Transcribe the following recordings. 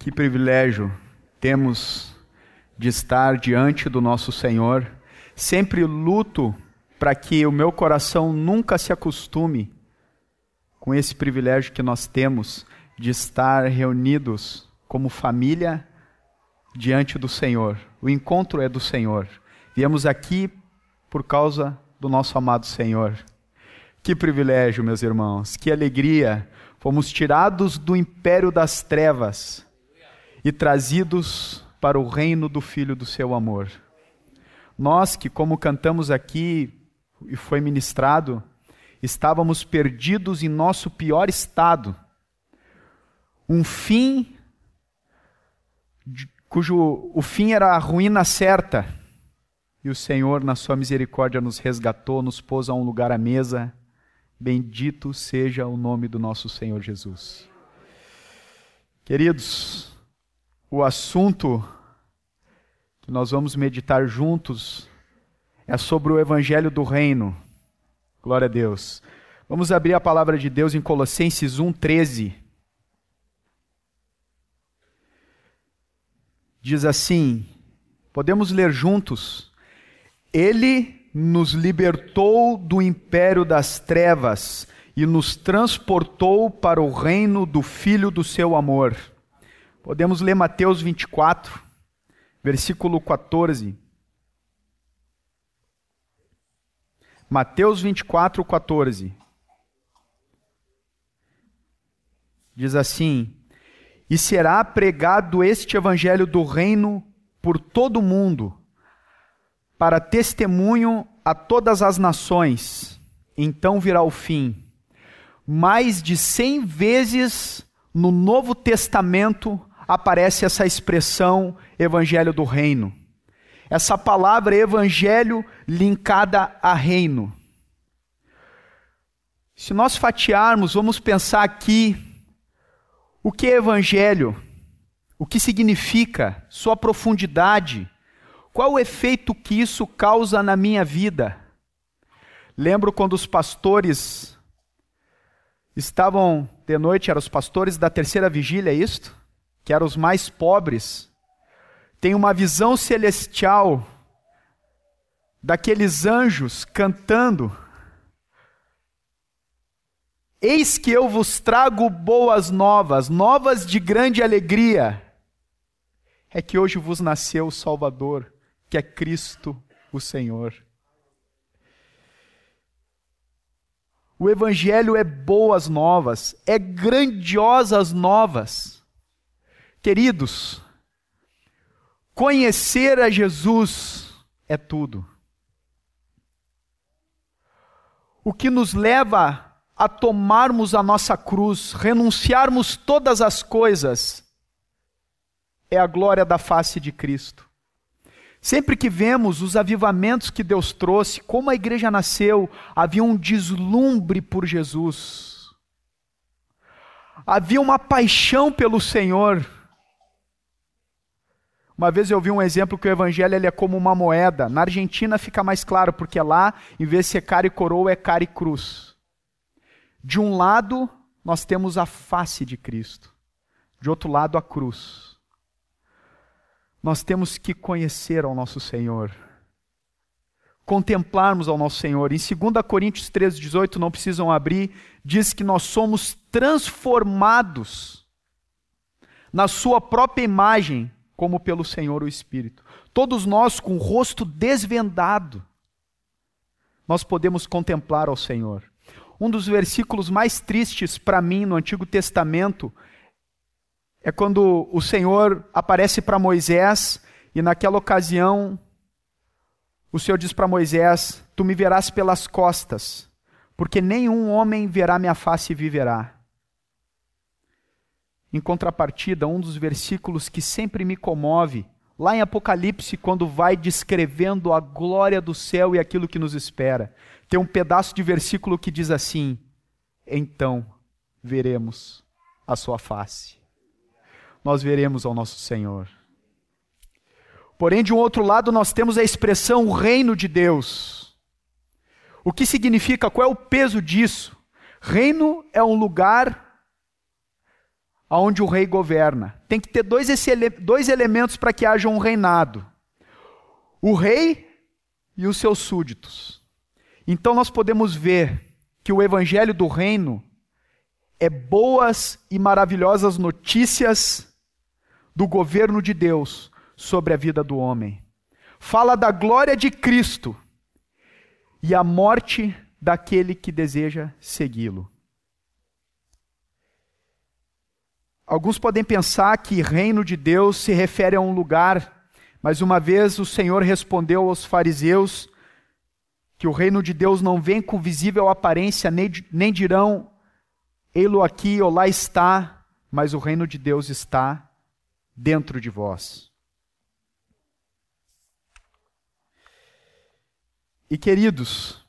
Que privilégio temos de estar diante do nosso Senhor. Sempre luto para que o meu coração nunca se acostume com esse privilégio que nós temos de estar reunidos como família diante do Senhor. O encontro é do Senhor. Viemos aqui por causa do nosso amado Senhor. Que privilégio, meus irmãos, que alegria! Fomos tirados do império das trevas e trazidos para o reino do Filho do seu amor. Nós que, como cantamos aqui e foi ministrado, estávamos perdidos em nosso pior estado, um fim cujo o fim era a ruína certa, e o Senhor, na sua misericórdia, nos resgatou, nos pôs a um lugar à mesa. Bendito seja o nome do nosso Senhor Jesus. Queridos, o assunto que nós vamos meditar juntos é sobre o Evangelho do Reino. Glória a Deus. Vamos abrir a palavra de Deus em Colossenses 1,13. Diz assim: podemos ler juntos. Ele nos libertou do império das trevas e nos transportou para o reino do Filho do seu amor Podemos ler Mateus 24, versículo 14. Mateus 24, 14. Diz assim: E será pregado este evangelho do reino por todo o mundo, para testemunho a todas as nações. Então virá o fim. Mais de cem vezes no Novo Testamento aparece essa expressão evangelho do reino. Essa palavra evangelho linkada a reino. Se nós fatiarmos, vamos pensar aqui o que é evangelho, o que significa, sua profundidade, qual o efeito que isso causa na minha vida. Lembro quando os pastores estavam de noite, eram os pastores da terceira vigília, é isto? Que eram os mais pobres, tem uma visão celestial daqueles anjos cantando: Eis que eu vos trago boas novas, novas de grande alegria. É que hoje vos nasceu o Salvador, que é Cristo o Senhor. O Evangelho é boas novas, é grandiosas novas. Queridos, conhecer a Jesus é tudo. O que nos leva a tomarmos a nossa cruz, renunciarmos todas as coisas, é a glória da face de Cristo. Sempre que vemos os avivamentos que Deus trouxe, como a igreja nasceu, havia um deslumbre por Jesus. Havia uma paixão pelo Senhor. Uma vez eu vi um exemplo que o evangelho ele é como uma moeda. Na Argentina fica mais claro, porque lá, em vez de ser cara e coroa, é cara e cruz. De um lado, nós temos a face de Cristo. De outro lado, a cruz. Nós temos que conhecer ao nosso Senhor. Contemplarmos ao nosso Senhor. Em 2 Coríntios 13, 18, não precisam abrir, diz que nós somos transformados na Sua própria imagem como pelo Senhor o Espírito. Todos nós com o rosto desvendado, nós podemos contemplar ao Senhor. Um dos versículos mais tristes para mim no Antigo Testamento é quando o Senhor aparece para Moisés e naquela ocasião o Senhor diz para Moisés: Tu me verás pelas costas, porque nenhum homem verá minha face e viverá. Em contrapartida, um dos versículos que sempre me comove, lá em Apocalipse, quando vai descrevendo a glória do céu e aquilo que nos espera, tem um pedaço de versículo que diz assim: Então veremos a sua face. Nós veremos ao nosso Senhor. Porém, de um outro lado, nós temos a expressão o reino de Deus. O que significa? Qual é o peso disso? Reino é um lugar onde o rei governa. Tem que ter dois, dois elementos para que haja um reinado: o rei e os seus súditos. Então nós podemos ver que o evangelho do reino é boas e maravilhosas notícias do governo de Deus sobre a vida do homem. Fala da glória de Cristo e a morte daquele que deseja segui-lo. Alguns podem pensar que reino de Deus se refere a um lugar, mas uma vez o Senhor respondeu aos fariseus que o reino de Deus não vem com visível aparência, nem, nem dirão, ei-lo aqui ou lá está, mas o reino de Deus está dentro de vós. E queridos,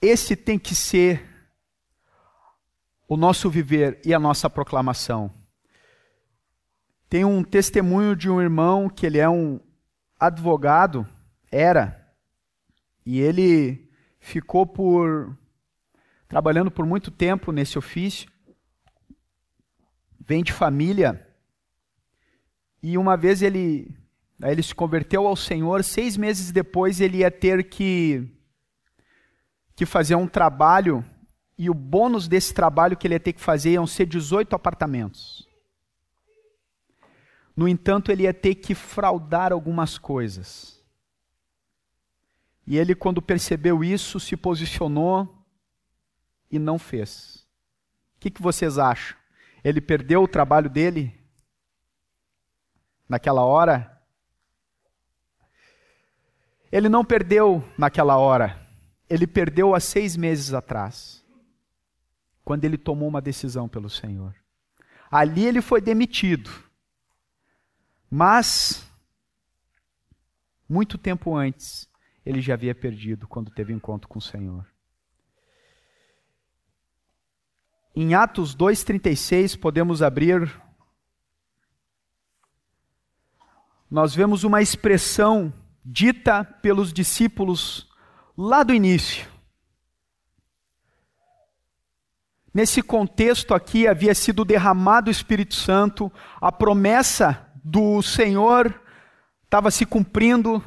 esse tem que ser o nosso viver e a nossa proclamação. Tem um testemunho de um irmão que ele é um advogado, era, e ele ficou por trabalhando por muito tempo nesse ofício. Vem de família e uma vez ele ele se converteu ao Senhor, seis meses depois ele ia ter que que fazer um trabalho e o bônus desse trabalho que ele ia ter que fazer iam ser 18 apartamentos. No entanto, ele ia ter que fraudar algumas coisas. E ele, quando percebeu isso, se posicionou e não fez. O que, que vocês acham? Ele perdeu o trabalho dele naquela hora? Ele não perdeu naquela hora. Ele perdeu há seis meses atrás, quando ele tomou uma decisão pelo Senhor. Ali ele foi demitido. Mas, muito tempo antes, ele já havia perdido quando teve encontro com o Senhor. Em Atos 2,36, podemos abrir. Nós vemos uma expressão dita pelos discípulos lá do início. Nesse contexto aqui havia sido derramado o Espírito Santo, a promessa do Senhor estava se cumprindo,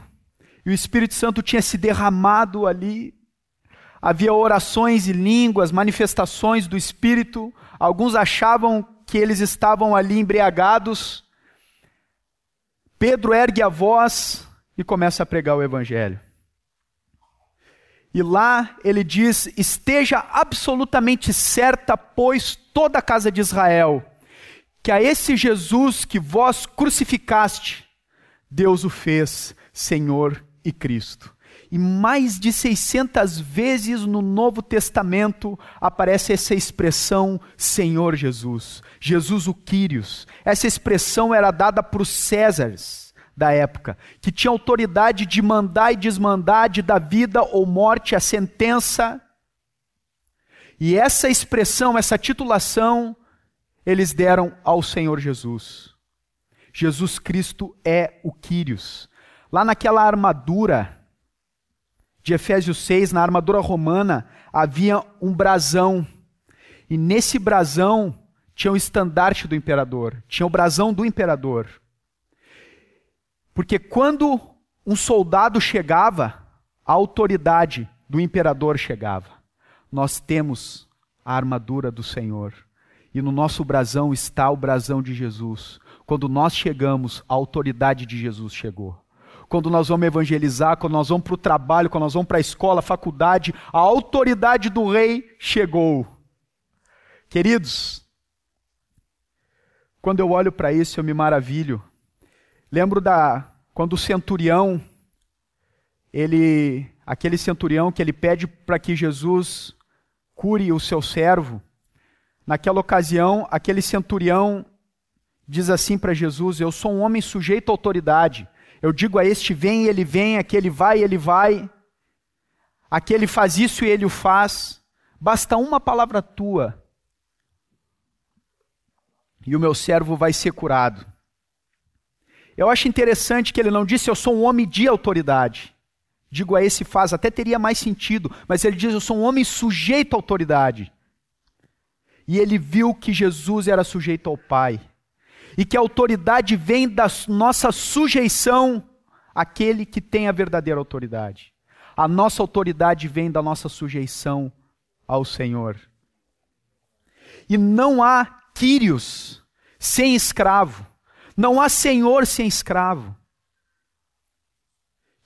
e o Espírito Santo tinha se derramado ali. Havia orações e línguas, manifestações do Espírito. Alguns achavam que eles estavam ali embriagados. Pedro ergue a voz e começa a pregar o Evangelho. E lá ele diz: Esteja absolutamente certa, pois, toda a casa de Israel, que a esse Jesus que vós crucificaste, Deus o fez Senhor e Cristo. E mais de 600 vezes no Novo Testamento aparece essa expressão Senhor Jesus, Jesus o Quírios. Essa expressão era dada para os Césares da época, que tinha autoridade de mandar e desmandar, de dar vida ou morte, a sentença. E essa expressão, essa titulação, eles deram ao Senhor Jesus. Jesus Cristo é o Quírios. Lá naquela armadura de Efésios 6, na armadura romana, havia um brasão. E nesse brasão tinha o estandarte do imperador, tinha o brasão do imperador. Porque quando um soldado chegava, a autoridade do imperador chegava. Nós temos a armadura do Senhor. E no nosso brasão está o brasão de Jesus. Quando nós chegamos, a autoridade de Jesus chegou quando nós vamos evangelizar, quando nós vamos para o trabalho, quando nós vamos para a escola, faculdade, a autoridade do rei chegou. Queridos, quando eu olho para isso, eu me maravilho. Lembro da quando o centurião ele aquele centurião que ele pede para que Jesus cure o seu servo. Naquela ocasião, aquele centurião diz assim para Jesus: Eu sou um homem sujeito à autoridade. Eu digo a este vem, ele vem, aquele vai, ele vai. Aquele faz isso e ele o faz. Basta uma palavra tua. E o meu servo vai ser curado. Eu acho interessante que ele não disse eu sou um homem de autoridade. Digo a esse faz, até teria mais sentido, mas ele diz eu sou um homem sujeito à autoridade. e ele viu que Jesus era sujeito ao Pai e que a autoridade vem da nossa sujeição àquele que tem a verdadeira autoridade. A nossa autoridade vem da nossa sujeição ao Senhor. E não há Quírios sem escravo, não há senhor sem escravo.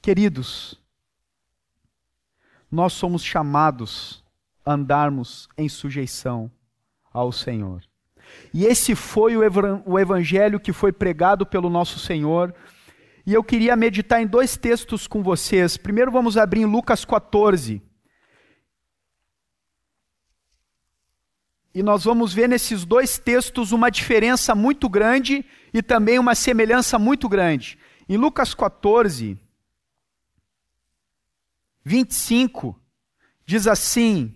Queridos, nós somos chamados a andarmos em sujeição ao Senhor. E esse foi o evangelho que foi pregado pelo nosso Senhor. E eu queria meditar em dois textos com vocês. Primeiro vamos abrir em Lucas 14. E nós vamos ver nesses dois textos uma diferença muito grande e também uma semelhança muito grande. Em Lucas 14, 25, diz assim: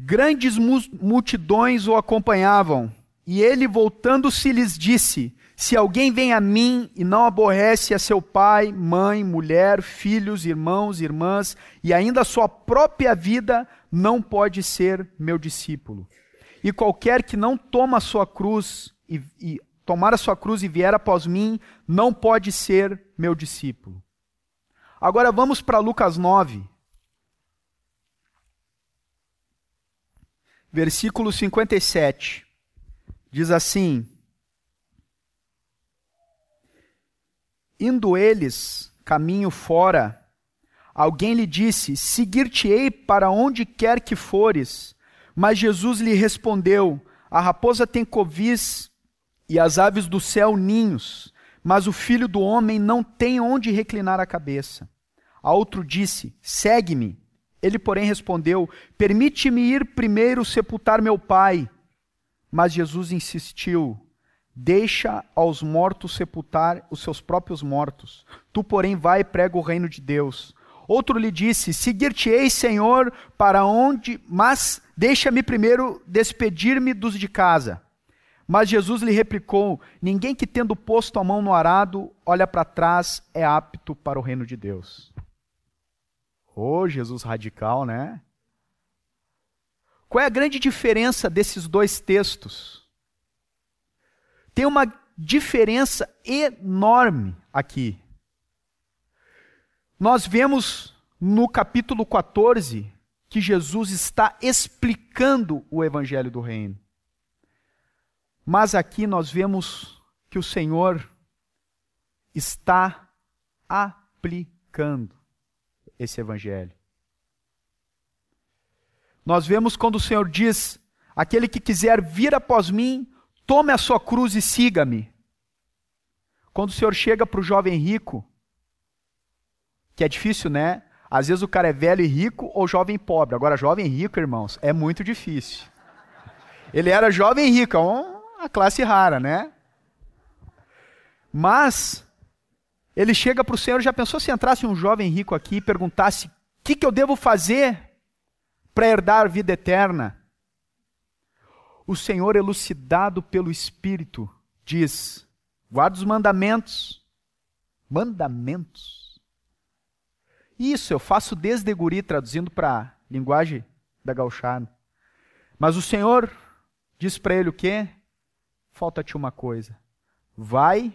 Grandes multidões o acompanhavam, e ele, voltando-se, lhes disse: Se alguém vem a mim e não aborrece a seu pai, mãe, mulher, filhos, irmãos, irmãs, e ainda a sua própria vida, não pode ser meu discípulo. E qualquer que não toma a sua cruz e, e tomar a sua cruz e vier após mim, não pode ser meu discípulo. Agora vamos para Lucas 9. versículo 57. Diz assim: Indo eles caminho fora, alguém lhe disse: Seguir-te-ei para onde quer que fores. Mas Jesus lhe respondeu: A raposa tem covis e as aves do céu ninhos, mas o filho do homem não tem onde reclinar a cabeça. A outro disse: Segue-me. Ele, porém, respondeu: Permite-me ir primeiro sepultar meu pai. Mas Jesus insistiu: Deixa aos mortos sepultar os seus próprios mortos. Tu, porém, vai e prega o reino de Deus. Outro lhe disse: Seguir-te-ei, Senhor, para onde, mas deixa-me primeiro despedir-me dos de casa. Mas Jesus lhe replicou: Ninguém que tendo posto a mão no arado olha para trás é apto para o reino de Deus. Ô, oh, Jesus radical, né? Qual é a grande diferença desses dois textos? Tem uma diferença enorme aqui. Nós vemos no capítulo 14 que Jesus está explicando o evangelho do reino. Mas aqui nós vemos que o Senhor está aplicando esse evangelho. Nós vemos quando o Senhor diz: Aquele que quiser vir após mim, tome a sua cruz e siga-me. Quando o Senhor chega para o jovem rico, que é difícil, né? Às vezes o cara é velho e rico ou jovem pobre. Agora, jovem rico, irmãos, é muito difícil. Ele era jovem e rico, é uma classe rara, né? Mas ele chega para o Senhor, já pensou se entrasse um jovem rico aqui e perguntasse: o que, que eu devo fazer para herdar vida eterna? O Senhor, elucidado pelo Espírito, diz: guarda os mandamentos. Mandamentos. Isso eu faço desde guri, traduzindo para a linguagem da gauchada. Mas o Senhor diz para ele o quê? Falta-te uma coisa. Vai,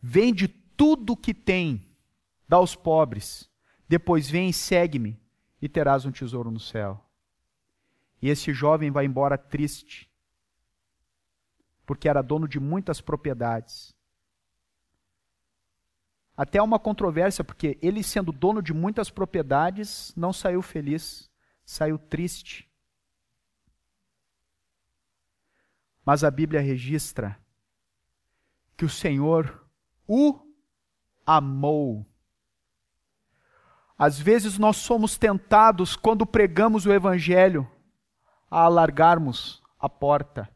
vende tudo que tem, dá aos pobres. Depois vem e segue-me, e terás um tesouro no céu. E esse jovem vai embora triste, porque era dono de muitas propriedades. Até uma controvérsia, porque ele, sendo dono de muitas propriedades, não saiu feliz, saiu triste. Mas a Bíblia registra que o Senhor o amou. Às vezes nós somos tentados, quando pregamos o Evangelho, a alargarmos a porta.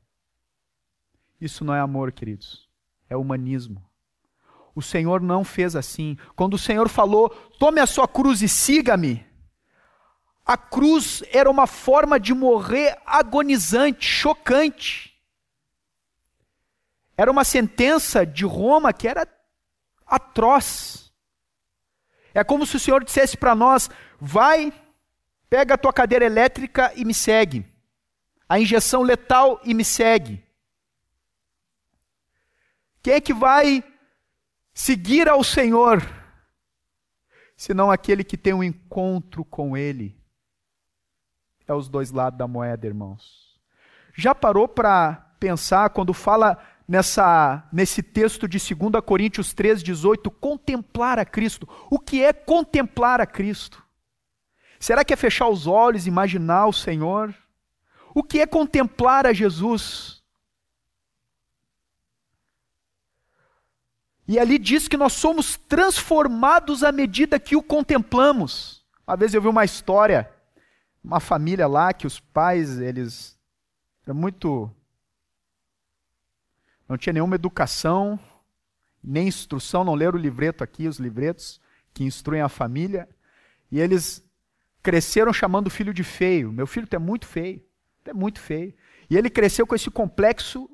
Isso não é amor, queridos, é humanismo. O Senhor não fez assim. Quando o Senhor falou, tome a sua cruz e siga-me, a cruz era uma forma de morrer agonizante, chocante. Era uma sentença de Roma que era atroz. É como se o Senhor dissesse para nós: vai, Pega a tua cadeira elétrica e me segue. A injeção letal e me segue. Quem é que vai seguir ao Senhor? Senão aquele que tem um encontro com Ele. É os dois lados da moeda, irmãos. Já parou para pensar quando fala nessa nesse texto de 2 Coríntios 3:18, contemplar a Cristo? O que é contemplar a Cristo? Será que é fechar os olhos, imaginar o Senhor? O que é contemplar a Jesus? E ali diz que nós somos transformados à medida que o contemplamos. Uma vez eu vi uma história, uma família lá que os pais, eles eram muito não tinha nenhuma educação, nem instrução, não leram o livreto aqui, os livretos que instruem a família, e eles cresceram chamando o filho de feio. Meu filho é muito feio, é muito feio. E ele cresceu com esse complexo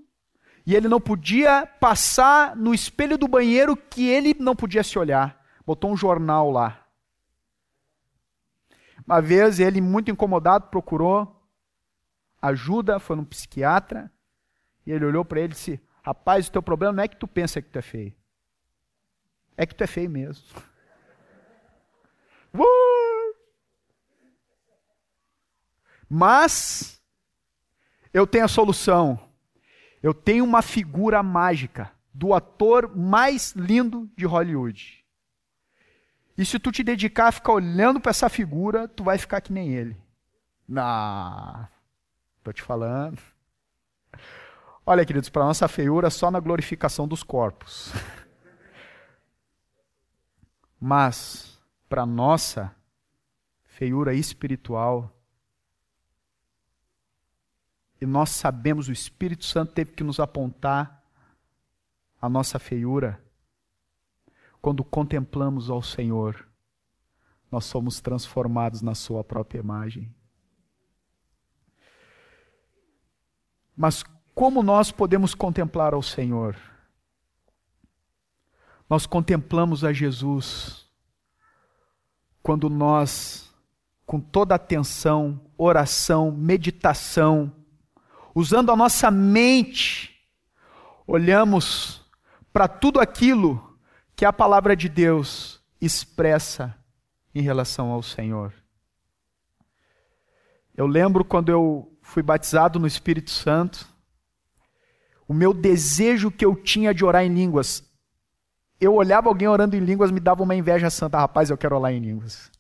e ele não podia passar no espelho do banheiro que ele não podia se olhar. Botou um jornal lá. Uma vez ele, muito incomodado, procurou ajuda, foi num psiquiatra, e ele olhou para ele e disse: Rapaz, o teu problema não é que tu pensa que tu é feio. É que tu é feio mesmo. Uh! Mas eu tenho a solução. Eu tenho uma figura mágica do ator mais lindo de Hollywood. E se tu te dedicar a ficar olhando para essa figura, tu vai ficar que nem ele. Não, tô te falando. Olha, queridos, para nossa feiura só na glorificação dos corpos. Mas para nossa feiura espiritual, e nós sabemos, o Espírito Santo teve que nos apontar a nossa feiura. Quando contemplamos ao Senhor, nós somos transformados na Sua própria imagem. Mas como nós podemos contemplar ao Senhor? Nós contemplamos a Jesus quando nós, com toda atenção, oração, meditação, usando a nossa mente, olhamos para tudo aquilo que a palavra de Deus expressa em relação ao Senhor. Eu lembro quando eu fui batizado no Espírito Santo, o meu desejo que eu tinha de orar em línguas. Eu olhava alguém orando em línguas, me dava uma inveja santa, rapaz, eu quero orar em línguas.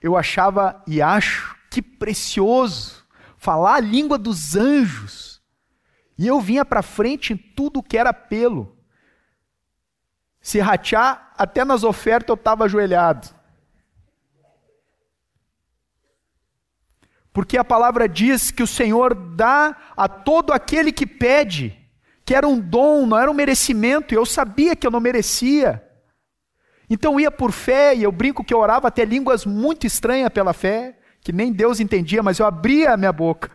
Eu achava e acho que precioso falar a língua dos anjos. E eu vinha para frente em tudo que era pelo. Se ratear, até nas ofertas eu estava ajoelhado. Porque a palavra diz que o Senhor dá a todo aquele que pede, que era um dom, não era um merecimento, e eu sabia que eu não merecia. Então ia por fé, e eu brinco que eu orava até línguas muito estranhas pela fé que nem Deus entendia, mas eu abria a minha boca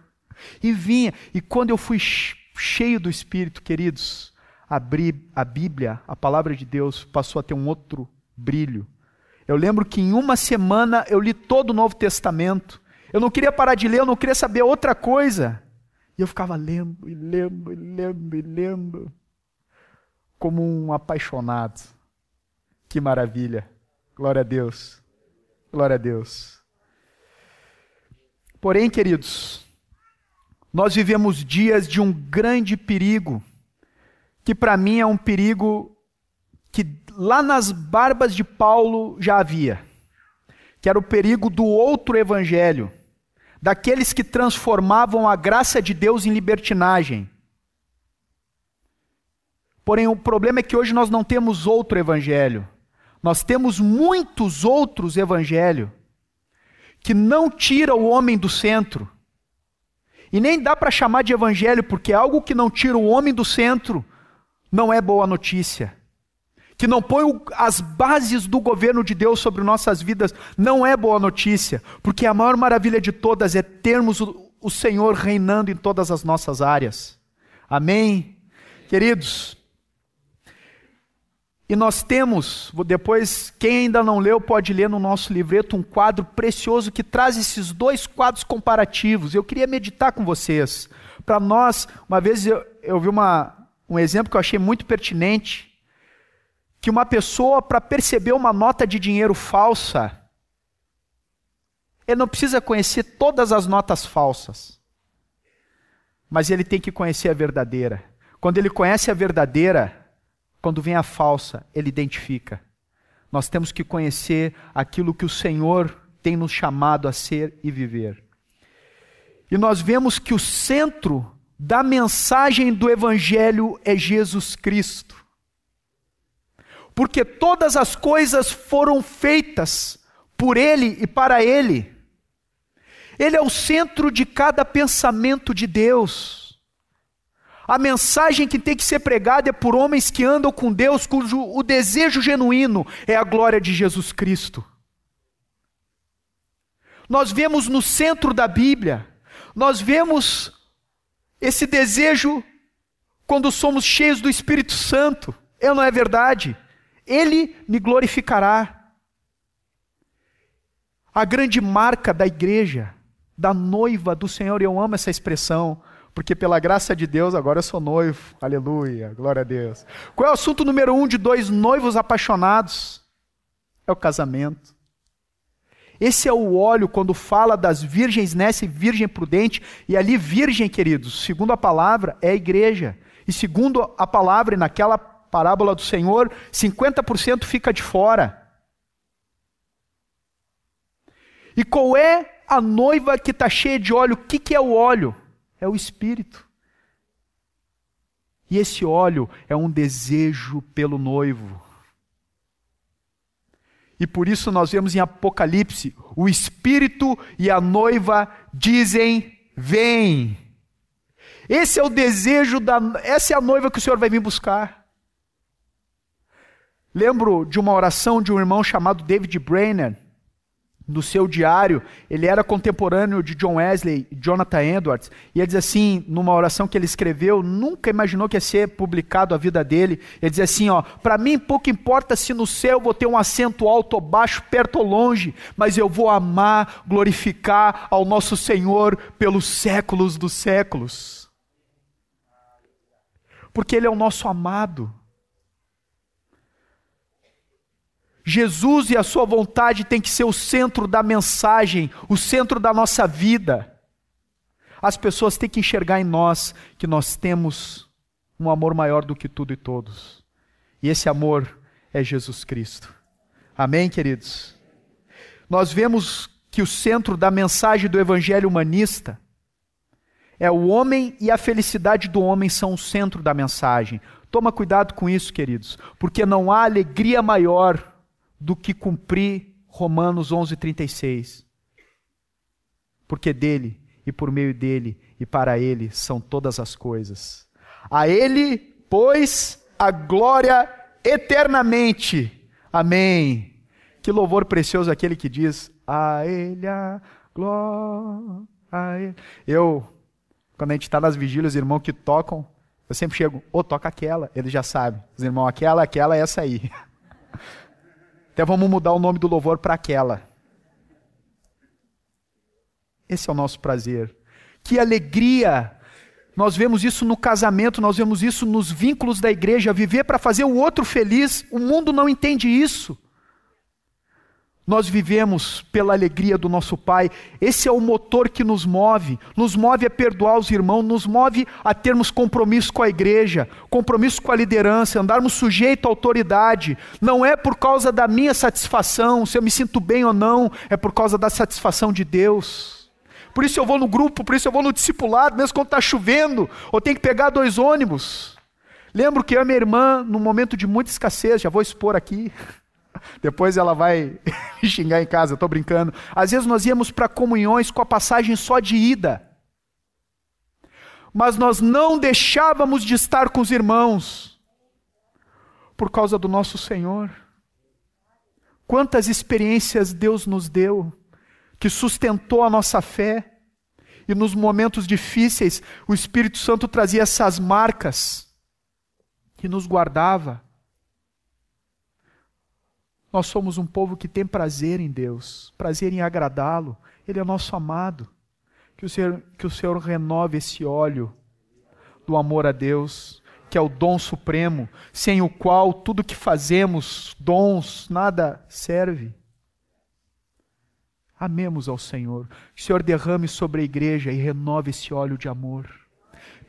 e vinha. E quando eu fui cheio do Espírito, queridos, abri a Bíblia, a palavra de Deus, passou a ter um outro brilho. Eu lembro que em uma semana eu li todo o Novo Testamento. Eu não queria parar de ler, eu não queria saber outra coisa. E eu ficava lendo e lendo e lendo e lendo, como um apaixonado. Que maravilha. Glória a Deus. Glória a Deus. Porém, queridos, nós vivemos dias de um grande perigo, que para mim é um perigo que lá nas barbas de Paulo já havia, que era o perigo do outro evangelho, daqueles que transformavam a graça de Deus em libertinagem. Porém, o problema é que hoje nós não temos outro evangelho. Nós temos muitos outros evangelhos que não tira o homem do centro. E nem dá para chamar de evangelho, porque algo que não tira o homem do centro não é boa notícia. Que não põe as bases do governo de Deus sobre nossas vidas não é boa notícia, porque a maior maravilha de todas é termos o, Senhor reinando em todas as nossas áreas. Amém? Queridos, E nós temos, depois, quem ainda não leu pode ler no nosso livreto um quadro precioso que traz esses dois quadros comparativos. Eu queria meditar com vocês. Para nós, uma vez eu, eu vi uma, um exemplo que eu achei muito pertinente, que uma pessoa, para perceber uma nota de dinheiro falsa, ele não precisa conhecer todas as notas falsas, mas ele tem que conhecer a verdadeira. Quando ele conhece a verdadeira, quando vem a falsa, ele identifica. Nós temos que conhecer aquilo que o Senhor tem nos chamado a ser e viver. E nós vemos que o centro da mensagem do Evangelho é Jesus Cristo. Porque todas as coisas foram feitas por Ele e para Ele. Ele é o centro de cada pensamento de Deus. A mensagem que tem que ser pregada é por homens que andam com Deus, cujo o desejo genuíno é a glória de Jesus Cristo. Nós vemos no centro da Bíblia, nós vemos esse desejo quando somos cheios do Espírito Santo. É não é verdade? Ele me glorificará. A grande marca da igreja, da noiva do Senhor, eu amo essa expressão, porque pela graça de Deus agora eu sou noivo. Aleluia, glória a Deus. Qual é o assunto número um de dois noivos apaixonados? É o casamento. Esse é o óleo quando fala das virgens nessa virgem prudente, e ali virgem, queridos, segundo a palavra, é a igreja. E segundo a palavra, e naquela parábola do Senhor, 50% fica de fora. E qual é a noiva que está cheia de óleo? O que, que é o óleo? É o Espírito. E esse óleo é um desejo pelo noivo. E por isso nós vemos em Apocalipse: o Espírito e a noiva dizem: Vem. Esse é o desejo da. Essa é a noiva que o Senhor vai vir buscar. Lembro de uma oração de um irmão chamado David Brainerd, no seu diário, ele era contemporâneo de John Wesley e Jonathan Edwards, e ele diz assim, numa oração que ele escreveu, nunca imaginou que ia ser publicado a vida dele, ele diz assim, ó, para mim pouco importa se no céu vou ter um assento alto ou baixo, perto ou longe, mas eu vou amar, glorificar ao nosso Senhor pelos séculos dos séculos. Porque ele é o nosso amado. Jesus e a sua vontade tem que ser o centro da mensagem, o centro da nossa vida. As pessoas têm que enxergar em nós que nós temos um amor maior do que tudo e todos. E esse amor é Jesus Cristo. Amém, queridos? Nós vemos que o centro da mensagem do evangelho humanista é o homem e a felicidade do homem são o centro da mensagem. Toma cuidado com isso, queridos, porque não há alegria maior do que cumprir Romanos 11:36. Porque dele e por meio dele e para ele são todas as coisas. A ele, pois, a glória eternamente. Amém. Que louvor precioso aquele que diz: A ele a glória. A ele. Eu, quando a gente está nas vigílias, irmãos que tocam, eu sempre chego, ô, oh, toca aquela. Ele já sabe. Os irmãos, aquela, aquela, essa aí. Até vamos mudar o nome do louvor para aquela. Esse é o nosso prazer. Que alegria! Nós vemos isso no casamento, nós vemos isso nos vínculos da igreja, viver para fazer o outro feliz. O mundo não entende isso. Nós vivemos pela alegria do nosso Pai. Esse é o motor que nos move. Nos move a perdoar os irmãos, nos move a termos compromisso com a igreja, compromisso com a liderança, andarmos sujeito à autoridade. Não é por causa da minha satisfação, se eu me sinto bem ou não, é por causa da satisfação de Deus. Por isso eu vou no grupo, por isso eu vou no discipulado, mesmo quando está chovendo, ou tem que pegar dois ônibus. Lembro que eu e minha irmã, num momento de muita escassez, já vou expor aqui, depois ela vai xingar em casa, tô brincando. Às vezes nós íamos para comunhões com a passagem só de ida. Mas nós não deixávamos de estar com os irmãos por causa do nosso Senhor. Quantas experiências Deus nos deu que sustentou a nossa fé. E nos momentos difíceis, o Espírito Santo trazia essas marcas que nos guardava Nós somos um povo que tem prazer em Deus, prazer em agradá-lo. Ele é nosso amado. Que o Senhor, que o Senhor renove esse óleo do amor a Deus, que é o dom supremo, sem o qual tudo que fazemos, dons, nada serve. Amemos ao Senhor. Que o Senhor derrame sobre a igreja e renove esse óleo de amor.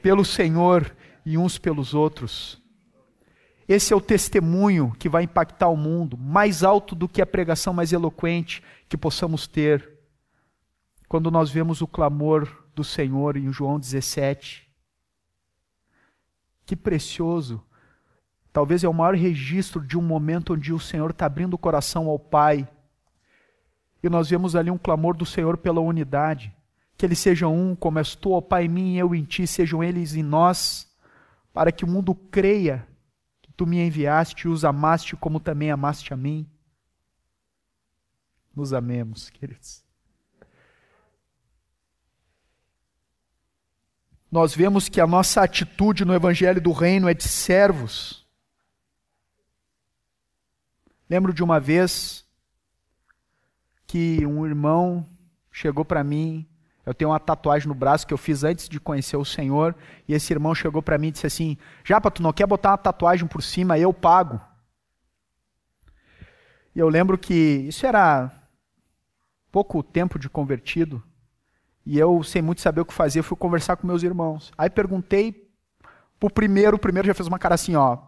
Pelo Senhor e uns pelos outros. Esse é o testemunho que vai impactar o mundo, mais alto do que a pregação mais eloquente que possamos ter. Quando nós vemos o clamor do Senhor em João 17. Que precioso. Talvez é o maior registro de um momento onde o Senhor está abrindo o coração ao Pai. E nós vemos ali um clamor do Senhor pela unidade. Que eles sejam um, como és tu, ó Pai, em mim e eu em ti, sejam eles em nós, para que o mundo creia tu me enviaste e os amaste como também amaste a mim. Nos amemos, queridos. Nós vemos que a nossa atitude no Evangelho do Reino é de servos. Lembro de uma vez que um irmão chegou para mim eu tenho uma tatuagem no braço que eu fiz antes de conhecer o Senhor, e esse irmão chegou para mim e disse assim: Japa, tu não quer botar uma tatuagem por cima? Eu pago. E eu lembro que isso era pouco tempo de convertido, e eu, sem muito saber o que fazer, fui conversar com meus irmãos. Aí perguntei pro primeiro, o primeiro já fez uma cara assim, ó.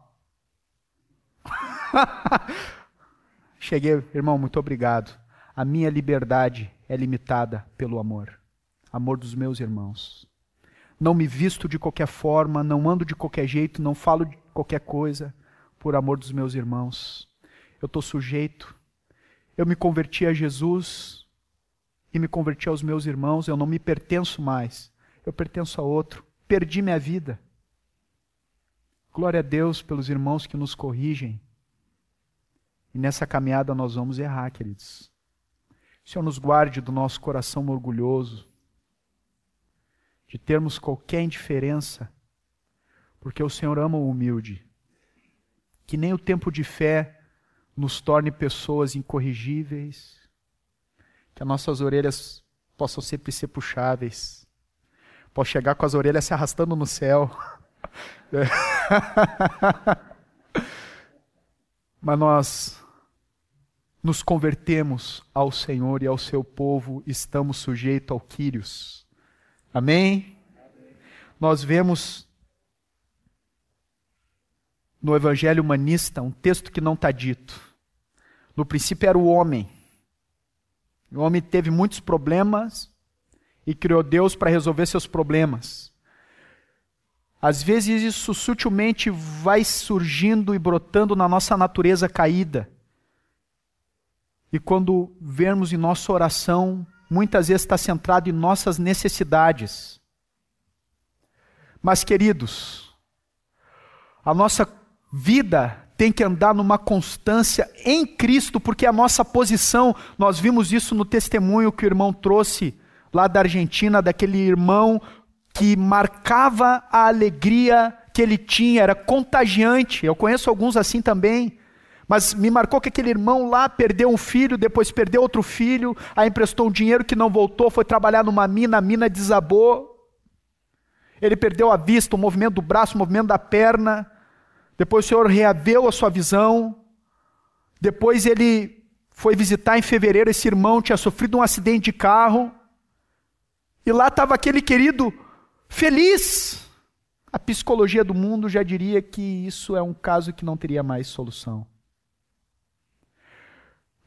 Cheguei, irmão, muito obrigado. A minha liberdade é limitada pelo amor amor dos meus irmãos. Não me visto de qualquer forma, não ando de qualquer jeito, não falo de qualquer coisa, por amor dos meus irmãos. Eu estou sujeito. Eu me converti a Jesus e me converti aos meus irmãos. Eu não me pertenço mais. Eu pertenço a outro. Perdi minha vida. Glória a Deus pelos irmãos que nos corrigem. E nessa caminhada nós vamos errar, queridos. O Senhor nos guarde do nosso coração orgulhoso, de termos qualquer indiferença, porque o Senhor ama o humilde. Que nem o tempo de fé nos torne pessoas incorrigíveis, que as nossas orelhas possam sempre ser puxáveis, posso chegar com as orelhas se arrastando no céu. Mas nós nos convertemos ao Senhor e ao seu povo, estamos sujeitos ao Quírios. Amém? Nós vemos no Evangelho Humanista um texto que não está dito. No princípio era o homem. O homem teve muitos problemas e criou Deus para resolver seus problemas. Às vezes isso sutilmente vai surgindo e brotando na nossa natureza caída. E quando vermos em nossa oração muitas vezes está centrado em nossas necessidades. Mas, queridos, a nossa vida tem que andar numa constância em Cristo, porque a nossa posição, nós vimos isso no testemunho que o irmão trouxe lá da Argentina, daquele irmão que marcava a alegria que ele tinha, era contagiante. Eu conheço alguns assim também. Mas me marcou que aquele irmão lá perdeu um filho, depois perdeu outro filho, aí emprestou um dinheiro que não voltou, foi trabalhar numa mina, a mina desabou. Ele perdeu a vista, o movimento do braço, o movimento da perna. Depois o Senhor reaveu a sua visão. Depois ele foi visitar em fevereiro esse irmão, tinha sofrido um acidente de carro. E lá estava aquele querido feliz. A psicologia do mundo já diria que isso é um caso que não teria mais solução.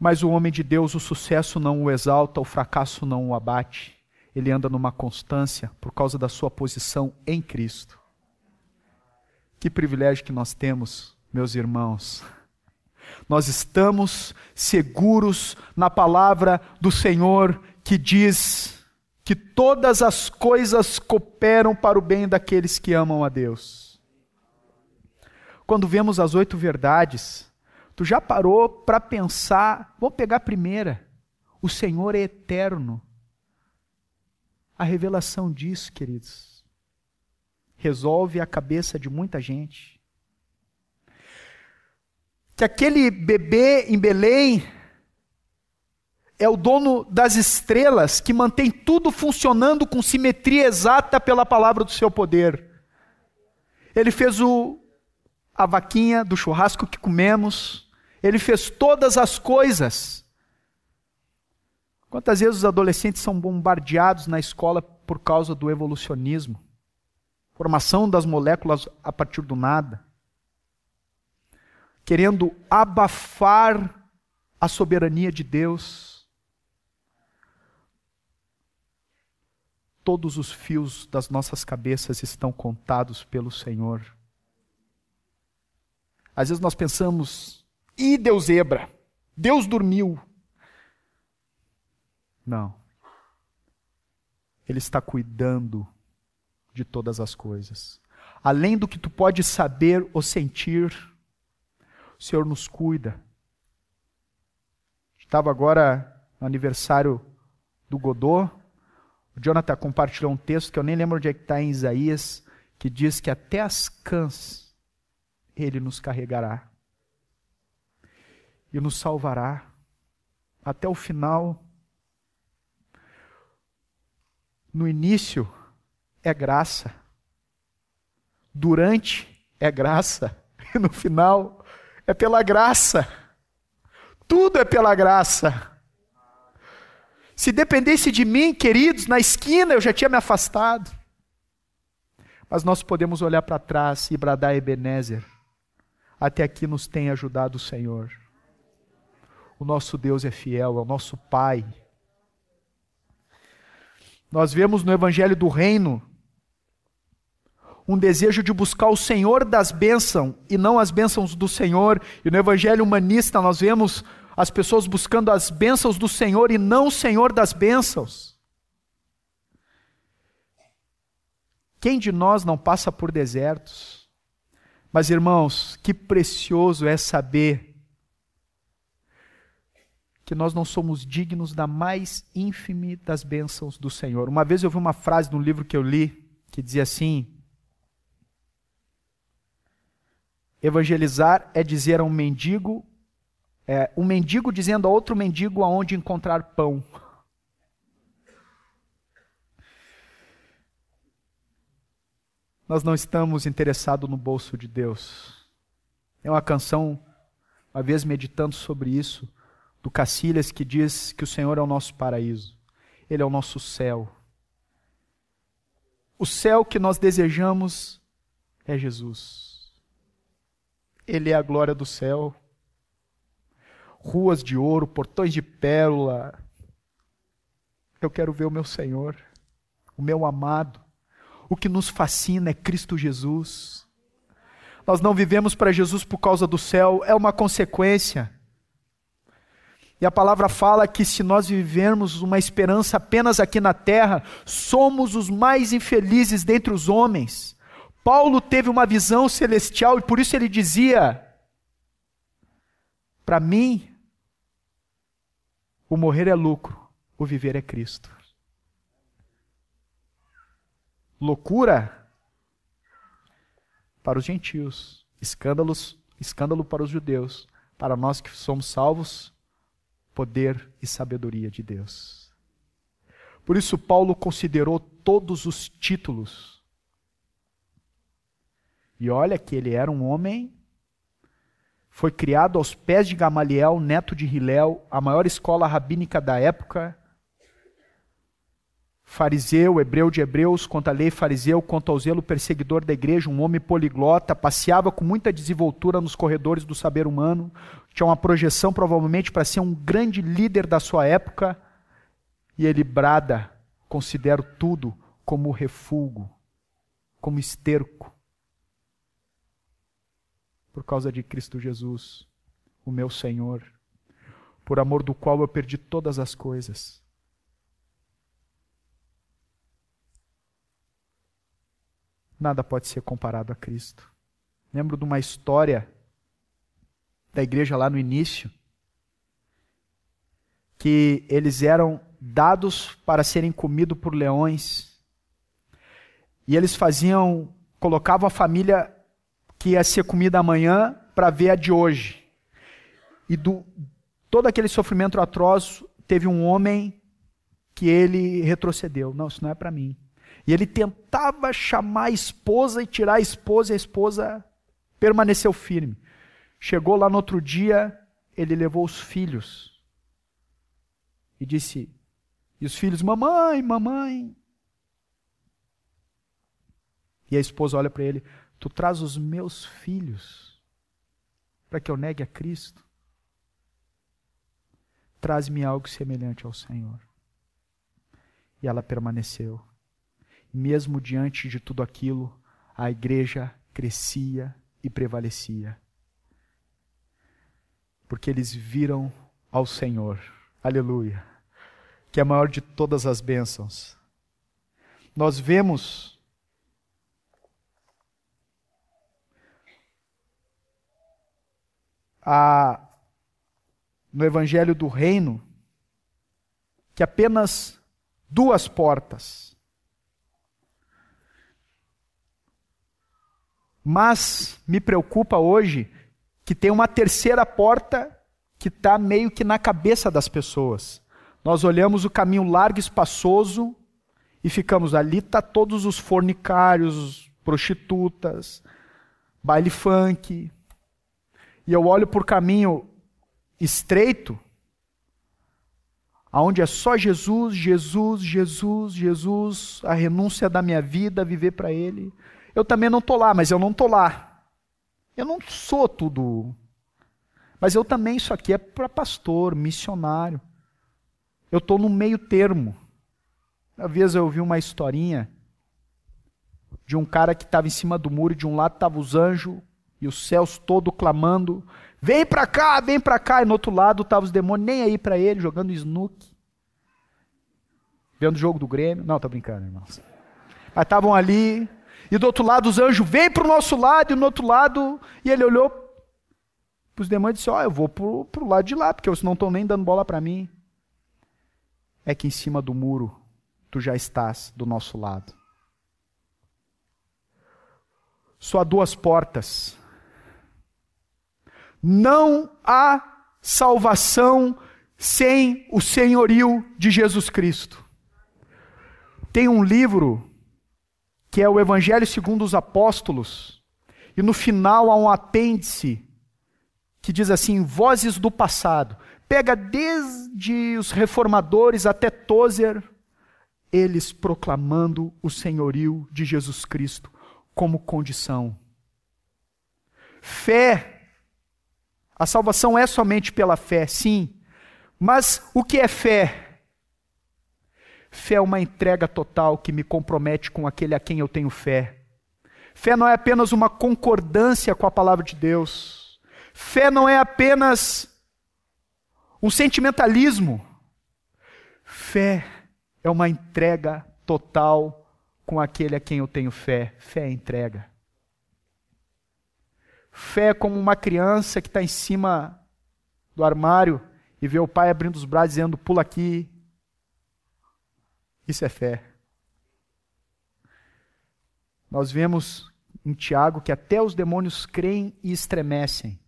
Mas o homem de Deus, o sucesso não o exalta, o fracasso não o abate. Ele anda numa constância por causa da sua posição em Cristo. Que privilégio que nós temos, meus irmãos. Nós estamos seguros na palavra do Senhor que diz que todas as coisas cooperam para o bem daqueles que amam a Deus. Quando vemos as oito verdades, Tu já parou para pensar? Vou pegar a primeira. O Senhor é eterno. A revelação disso, queridos, resolve a cabeça de muita gente. que aquele bebê em Belém é o dono das estrelas que mantém tudo funcionando com simetria exata pela palavra do seu poder. Ele fez o, a vaquinha do churrasco que comemos, ele fez todas as coisas. Quantas vezes os adolescentes são bombardeados na escola por causa do evolucionismo? Formação das moléculas a partir do nada. Querendo abafar a soberania de Deus. Todos os fios das nossas cabeças estão contados pelo Senhor. Às vezes nós pensamos, e deu zebra, Deus dormiu. Não. Ele está cuidando de todas as coisas. Além do que tu pode saber ou sentir, o Senhor nos cuida. Estava agora no aniversário do Godot. O Jonathan compartilhou um texto que eu nem lembro onde é que está em Isaías, que diz que até as cãs ele nos carregará e nos salvará até o final. No início é graça, durante é graça, e no final é pela graça. Tudo é pela graça. Se dependesse de mim, queridos, na esquina eu já tinha me afastado. Mas nós podemos olhar para trás e bradar Ebenezer. Até aqui nos tem ajudado o Senhor. O nosso Deus é fiel, é o nosso Pai. Nós vemos no Evangelho do Reino um desejo de buscar o Senhor das bênçãos e não as bênçãos do Senhor. E no Evangelho humanista nós vemos as pessoas buscando as bênçãos do Senhor e não o Senhor das bênçãos. Quem de nós não passa por desertos? Mas irmãos, que precioso é saber que nós não somos dignos da mais ínfime das bênçãos do Senhor. Uma vez eu vi uma frase num livro que eu li que dizia assim: Evangelizar é dizer a um mendigo, é, um mendigo dizendo a outro mendigo aonde encontrar pão. Nós não estamos interessados no bolso de Deus. É uma canção, uma vez meditando sobre isso, do Cacilhas que diz que o Senhor é o nosso paraíso, Ele é o nosso céu. O céu que nós desejamos é Jesus. Ele é a glória do céu. Ruas de ouro, portões de pérola. Eu quero ver o meu Senhor, o meu amado. O que nos fascina é Cristo Jesus. Nós não vivemos para Jesus por causa do céu, é uma consequência. E a palavra fala que se nós vivermos uma esperança apenas aqui na terra, somos os mais infelizes dentre os homens. Paulo teve uma visão celestial e por isso ele dizia: Para mim, o morrer é lucro, o viver é Cristo. Loucura para os gentios, escândalos, escândalo para os judeus, para nós que somos salvos, poder e sabedoria de Deus. Por isso Paulo considerou todos os títulos e olha que ele era um homem, foi criado aos pés de Gamaliel, neto de Hilel, a maior escola rabínica da época. Fariseu, hebreu de hebreus, quanto à lei fariseu, quanto ao zelo perseguidor da igreja, um homem poliglota, passeava com muita desenvoltura nos corredores do saber humano, tinha uma projeção provavelmente para ser um grande líder da sua época, e ele brada: considero tudo como refúgio, como esterco por causa de Cristo Jesus, o meu Senhor, por amor do qual eu perdi todas as coisas. Nada pode ser comparado a Cristo. Lembro de uma história da igreja lá no início, que eles eram dados para serem comidos por leões. E eles faziam, colocavam a família que ia ser comida amanhã para ver a de hoje. e do todo aquele sofrimento atroz, teve um homem que ele retrocedeu. Não, isso não é para mim. E ele tentava chamar a esposa e tirar a esposa, e a esposa permaneceu firme. Chegou lá no outro dia, ele levou os filhos e disse: E os filhos, mamãe, mamãe. E a esposa olha para ele: Tu traz os meus filhos para que eu negue a Cristo? Traz-me algo semelhante ao Senhor. E ela permaneceu. Mesmo diante de tudo aquilo, a igreja crescia e prevalecia. Porque eles viram ao Senhor. Aleluia. Que é a maior de todas as bênçãos. Nós vemos a, no Evangelho do Reino que apenas duas portas. Mas me preocupa hoje que tem uma terceira porta que está meio que na cabeça das pessoas. Nós olhamos o caminho largo e espaçoso e ficamos ali, tá todos os fornicários, prostitutas, baile funk. E eu olho por caminho estreito aonde é só Jesus, Jesus, Jesus, Jesus, a renúncia da minha vida, viver para Ele. Eu também não estou lá, mas eu não estou lá. Eu não sou tudo. Mas eu também, isso aqui é para pastor, missionário. Eu estou no meio termo. Uma vez eu ouvi uma historinha de um cara que estava em cima do muro e de um lado estavam os anjos e os céus todo clamando: Vem para cá, vem para cá. E no outro lado estavam os demônios nem aí para ele, jogando snook. Vendo o jogo do Grêmio. Não, tá brincando, irmãos. Mas estavam ali. E do outro lado os anjos, vem para o nosso lado. E no outro lado, e ele olhou para os demônios e disse: Ó, oh, eu vou para o lado de lá, porque vocês não estão nem dando bola para mim. É que em cima do muro, tu já estás do nosso lado. Só há duas portas não há salvação sem o senhorio de Jesus Cristo. Tem um livro que é o Evangelho segundo os Apóstolos, e no final há um apêndice que diz assim: Vozes do passado. Pega desde os reformadores até Tozer, eles proclamando o senhorio de Jesus Cristo como condição. Fé a salvação é somente pela fé, sim. Mas o que é fé? Fé é uma entrega total que me compromete com aquele a quem eu tenho fé. Fé não é apenas uma concordância com a palavra de Deus. Fé não é apenas um sentimentalismo. Fé é uma entrega total com aquele a quem eu tenho fé. Fé é entrega. Fé é como uma criança que está em cima do armário e vê o pai abrindo os braços dizendo: pula aqui. Isso é fé. Nós vemos em Tiago que até os demônios creem e estremecem.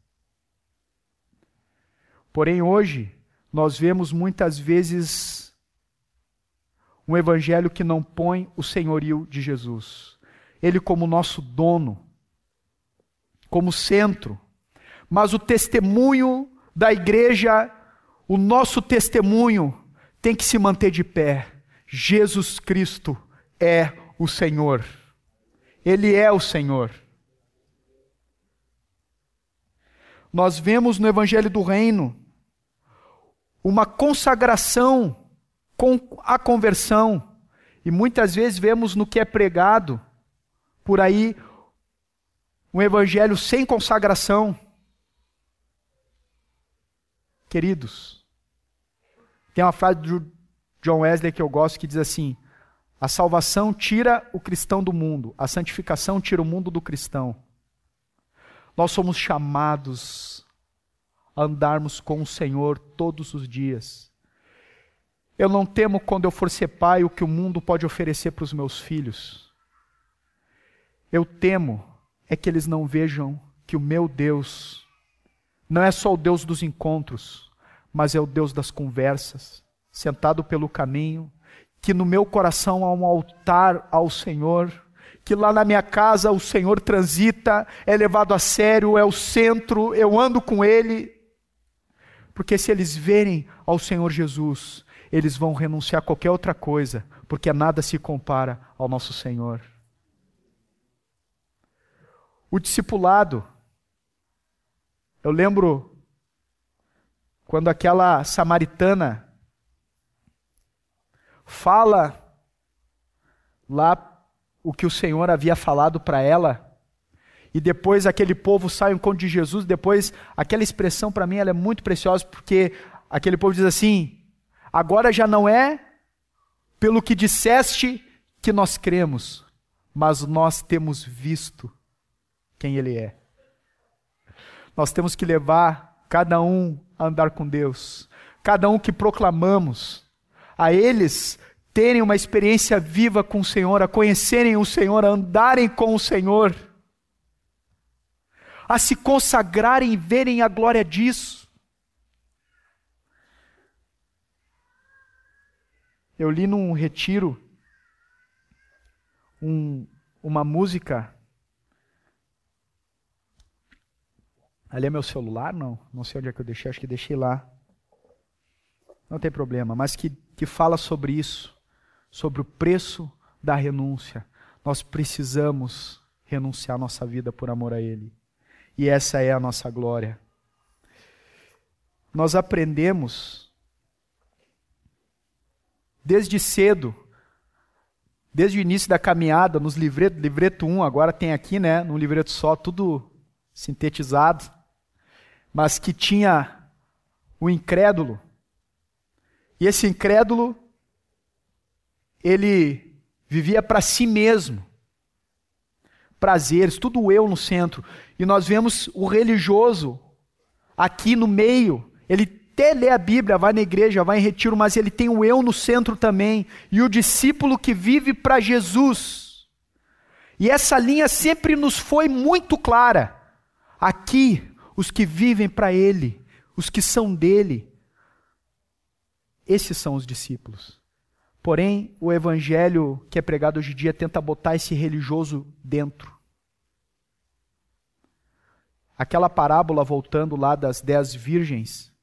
Porém, hoje, nós vemos muitas vezes um evangelho que não põe o senhorio de Jesus. Ele, como nosso dono, como centro, mas o testemunho da igreja, o nosso testemunho, tem que se manter de pé. Jesus Cristo é o Senhor. Ele é o Senhor. Nós vemos no Evangelho do Reino uma consagração com a conversão, e muitas vezes vemos no que é pregado por aí um evangelho sem consagração. Queridos, tem uma frase do John Wesley que eu gosto que diz assim: a salvação tira o cristão do mundo, a santificação tira o mundo do cristão. Nós somos chamados a andarmos com o Senhor todos os dias. Eu não temo quando eu for ser pai o que o mundo pode oferecer para os meus filhos. Eu temo é que eles não vejam que o meu Deus não é só o Deus dos encontros, mas é o Deus das conversas, sentado pelo caminho, que no meu coração há um altar ao Senhor, que lá na minha casa o Senhor transita, é levado a sério, é o centro, eu ando com Ele. Porque se eles verem ao Senhor Jesus, eles vão renunciar a qualquer outra coisa, porque nada se compara ao nosso Senhor. O discipulado, eu lembro quando aquela samaritana fala lá o que o Senhor havia falado para ela, e depois aquele povo sai ao encontro de Jesus, depois aquela expressão para mim ela é muito preciosa, porque aquele povo diz assim: agora já não é pelo que disseste que nós cremos, mas nós temos visto quem Ele é. Nós temos que levar cada um a andar com Deus, cada um que proclamamos, a eles terem uma experiência viva com o Senhor, a conhecerem o Senhor, a andarem com o Senhor, a se consagrarem e verem a glória disso. Eu li num retiro um, uma música Ali é meu celular? Não. Não sei onde é que eu deixei, acho que deixei lá. Não tem problema, mas que, que fala sobre isso, sobre o preço da renúncia. Nós precisamos renunciar nossa vida por amor a Ele. E essa é a nossa glória. Nós aprendemos desde cedo, desde o início da caminhada, nos livretos, livreto 1, agora tem aqui, né, num livreto só, tudo sintetizado mas que tinha o incrédulo. E esse incrédulo, ele vivia para si mesmo. Prazeres, tudo eu no centro. E nós vemos o religioso aqui no meio. Ele até lê a Bíblia, vai na igreja, vai em retiro, mas ele tem o eu no centro também. E o discípulo que vive para Jesus. E essa linha sempre nos foi muito clara. Aqui, os que vivem para Ele, os que são dele. Esses são os discípulos. Porém, o evangelho que é pregado hoje em dia tenta botar esse religioso dentro. Aquela parábola, voltando lá das dez virgens,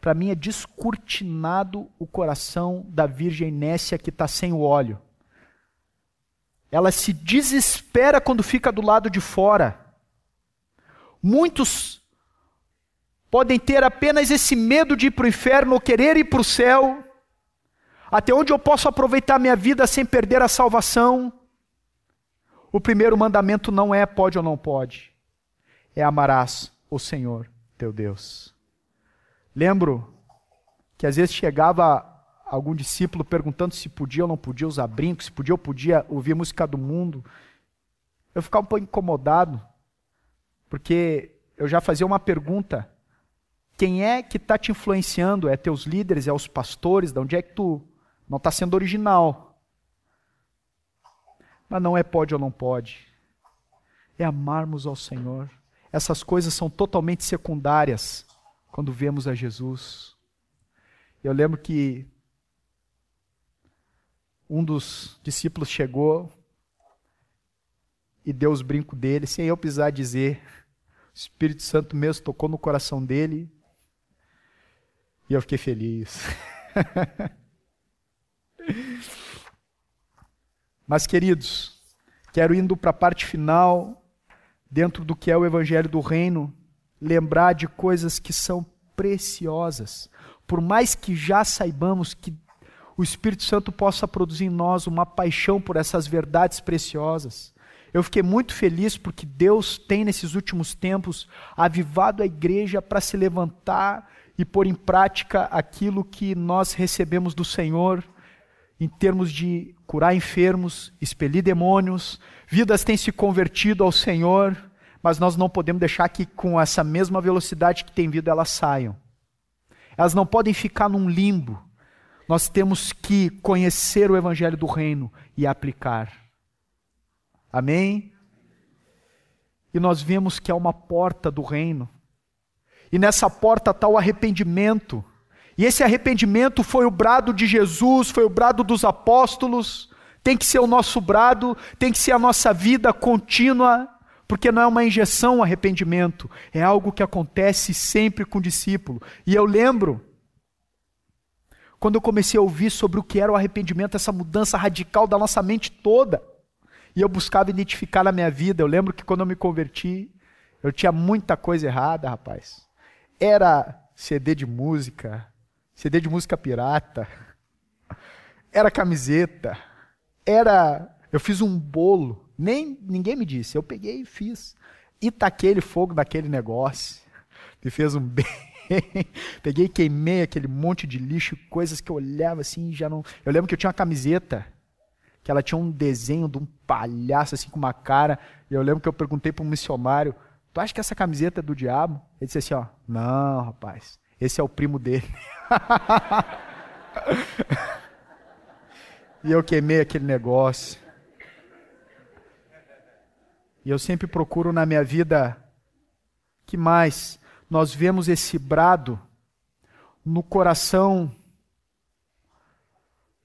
para mim é descortinado o coração da virgem Nécia que está sem o óleo. Ela se desespera quando fica do lado de fora. Muitos podem ter apenas esse medo de ir para o inferno ou querer ir para o céu. Até onde eu posso aproveitar minha vida sem perder a salvação? O primeiro mandamento não é pode ou não pode, é amarás o Senhor teu Deus. Lembro que às vezes chegava algum discípulo perguntando se podia ou não podia usar brinco, se podia ou podia ouvir música do mundo. Eu ficava um pouco incomodado, porque eu já fazia uma pergunta quem é que está te influenciando? É teus líderes, é os pastores? De onde é que tu não está sendo original? Mas não é pode ou não pode. É amarmos ao Senhor. Essas coisas são totalmente secundárias quando vemos a Jesus. Eu lembro que um dos discípulos chegou e deu os brincos dele, sem eu precisar dizer. O Espírito Santo mesmo tocou no coração dele e eu fiquei feliz. Mas, queridos, quero indo para a parte final, dentro do que é o Evangelho do Reino, lembrar de coisas que são preciosas. Por mais que já saibamos que o Espírito Santo possa produzir em nós uma paixão por essas verdades preciosas. Eu fiquei muito feliz porque Deus tem, nesses últimos tempos, avivado a igreja para se levantar e pôr em prática aquilo que nós recebemos do Senhor em termos de curar enfermos, expelir demônios, vidas têm se convertido ao Senhor, mas nós não podemos deixar que com essa mesma velocidade que tem vindo elas saiam. Elas não podem ficar num limbo. Nós temos que conhecer o evangelho do reino e aplicar. Amém? E nós vemos que é uma porta do reino E nessa porta está o arrependimento. E esse arrependimento foi o brado de Jesus, foi o brado dos apóstolos, tem que ser o nosso brado, tem que ser a nossa vida contínua, porque não é uma injeção o arrependimento, é algo que acontece sempre com o discípulo. E eu lembro, quando eu comecei a ouvir sobre o que era o arrependimento, essa mudança radical da nossa mente toda, e eu buscava identificar na minha vida, eu lembro que quando eu me converti, eu tinha muita coisa errada, rapaz. Era CD de música, CD de música pirata, era camiseta, era. Eu fiz um bolo, nem ninguém me disse, eu peguei e fiz. E taquei ele fogo naquele negócio. Me fez um bem. Peguei e queimei aquele monte de lixo, coisas que eu olhava assim já não. Eu lembro que eu tinha uma camiseta que ela tinha um desenho de um palhaço assim com uma cara. E eu lembro que eu perguntei para um missionário: Tu acha que essa camiseta é do diabo? Ele disse assim: Ó, não, rapaz, esse é o primo dele. e eu queimei aquele negócio. E eu sempre procuro na minha vida que mais nós vemos esse brado no coração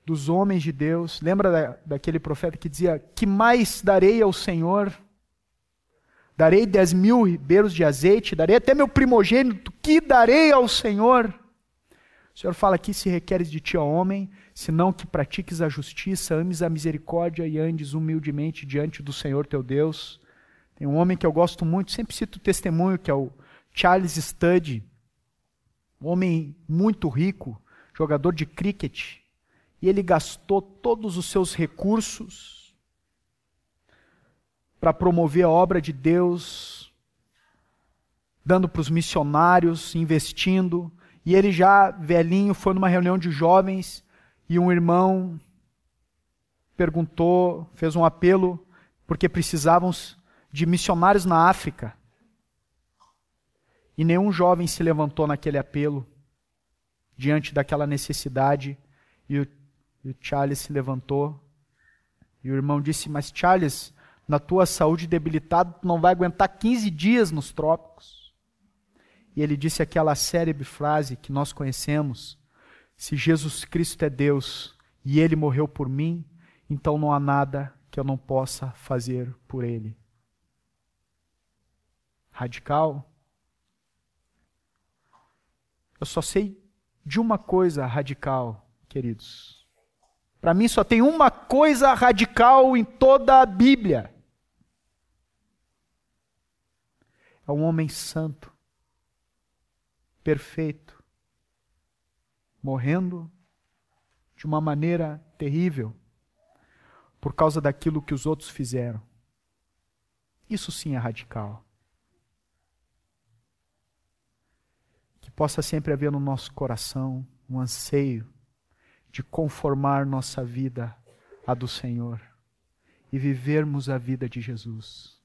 dos homens de Deus. Lembra da, daquele profeta que dizia: Que mais darei ao Senhor? Darei dez mil ribeiros de azeite, darei até meu primogênito, que darei ao Senhor? O Senhor fala aqui: se requeres de ti, ó homem, senão que pratiques a justiça, ames a misericórdia e andes humildemente diante do Senhor teu Deus. Tem um homem que eu gosto muito, sempre cito o testemunho, que é o Charles Studd, um homem muito rico, jogador de cricket, e ele gastou todos os seus recursos para promover a obra de Deus, dando para os missionários, investindo. E ele já velhinho foi numa reunião de jovens e um irmão perguntou, fez um apelo porque precisavam de missionários na África. E nenhum jovem se levantou naquele apelo diante daquela necessidade e o, e o Charles se levantou e o irmão disse: "Mas Charles, na tua saúde debilitada, tu não vai aguentar 15 dias nos trópicos." E ele disse aquela célebre frase que nós conhecemos: Se Jesus Cristo é Deus e ele morreu por mim, então não há nada que eu não possa fazer por ele. Radical? Eu só sei de uma coisa radical, queridos. Para mim só tem uma coisa radical em toda a Bíblia. É um homem santo perfeito, morrendo de uma maneira terrível por causa daquilo que os outros fizeram. Isso sim é radical. Que possa sempre haver no nosso coração um anseio de conformar nossa vida à do Senhor e vivermos a vida de Jesus.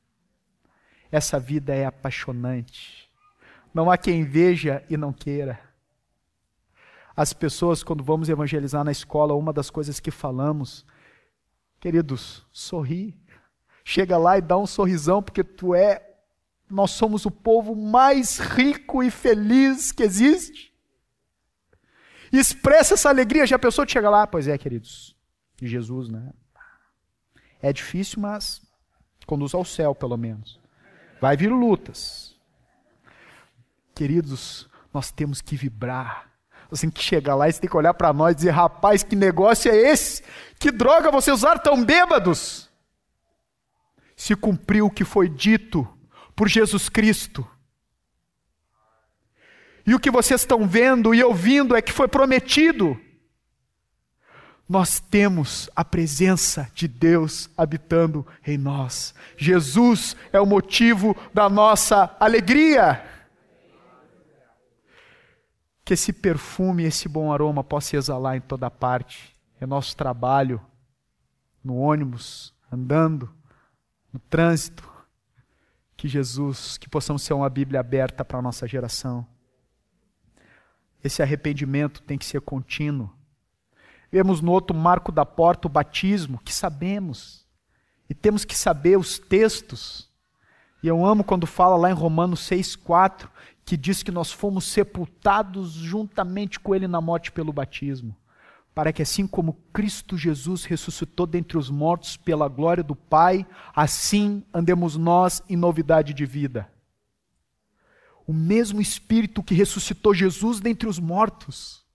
Essa vida é apaixonante não há quem veja e não queira. As pessoas, quando vamos evangelizar na escola, uma das coisas que falamos, queridos, sorri. Chega lá e dá um sorrisão, porque tu é. Nós somos o povo mais rico e feliz que existe. Expressa essa alegria. Já a pessoa chega lá, pois é, queridos, de Jesus, né? É difícil, mas conduz ao céu, pelo menos. Vai vir lutas. Queridos, nós temos que vibrar. Você tem que chegar lá e você tem que olhar para nós e dizer: rapaz, que negócio é esse? Que droga vocês usaram tão bêbados? Se cumpriu o que foi dito por Jesus Cristo. E o que vocês estão vendo e ouvindo é que foi prometido. Nós temos a presença de Deus habitando em nós. Jesus é o motivo da nossa alegria que esse perfume, esse bom aroma possa exalar em toda parte. É nosso trabalho, no ônibus, andando, no trânsito. Que Jesus, que possamos ser uma Bíblia aberta para a nossa geração. Esse arrependimento tem que ser contínuo. Vemos no outro marco da porta o batismo, que sabemos. E temos que saber os textos E eu amo quando fala lá em Romanos 6,4, que diz que nós fomos sepultados juntamente com Ele na morte pelo batismo, para que assim como Cristo Jesus ressuscitou dentre os mortos pela glória do Pai, assim andemos nós em novidade de vida. O mesmo Espírito que ressuscitou Jesus dentre os mortos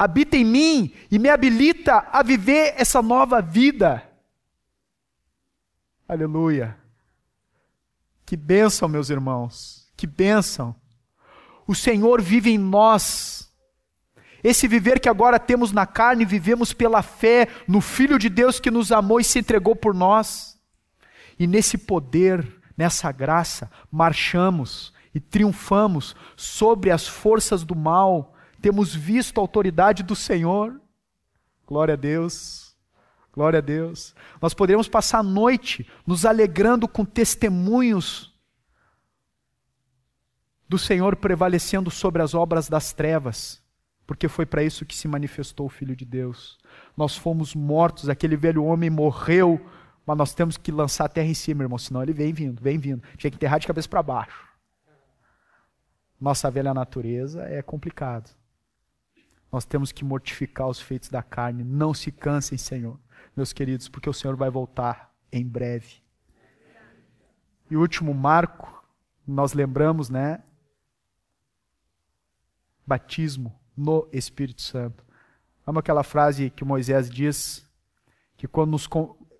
habita em mim e me habilita a viver essa nova vida. Aleluia. Que bênção, meus irmãos. Que bênção. O Senhor vive em nós. Esse viver que agora temos na carne, vivemos pela fé no Filho de Deus que nos amou e se entregou por nós. E nesse poder, nessa graça, marchamos e triunfamos sobre as forças do mal. Temos visto a autoridade do Senhor. Glória a Deus. Glória a Deus. Nós poderíamos passar a noite nos alegrando com testemunhos do Senhor prevalecendo sobre as obras das trevas, porque foi para isso que se manifestou o Filho de Deus. Nós fomos mortos, aquele velho homem morreu, mas nós temos que lançar a terra em cima, irmão, senão ele vem vindo, vem vindo. Tinha que enterrar de cabeça para baixo. Nossa velha natureza é complicado. Nós temos que mortificar os feitos da carne. Não se cansem, Senhor meus queridos, porque o Senhor vai voltar em breve. E o último marco, nós lembramos, né? Batismo no Espírito Santo. Amo aquela frase que Moisés diz que quando nos,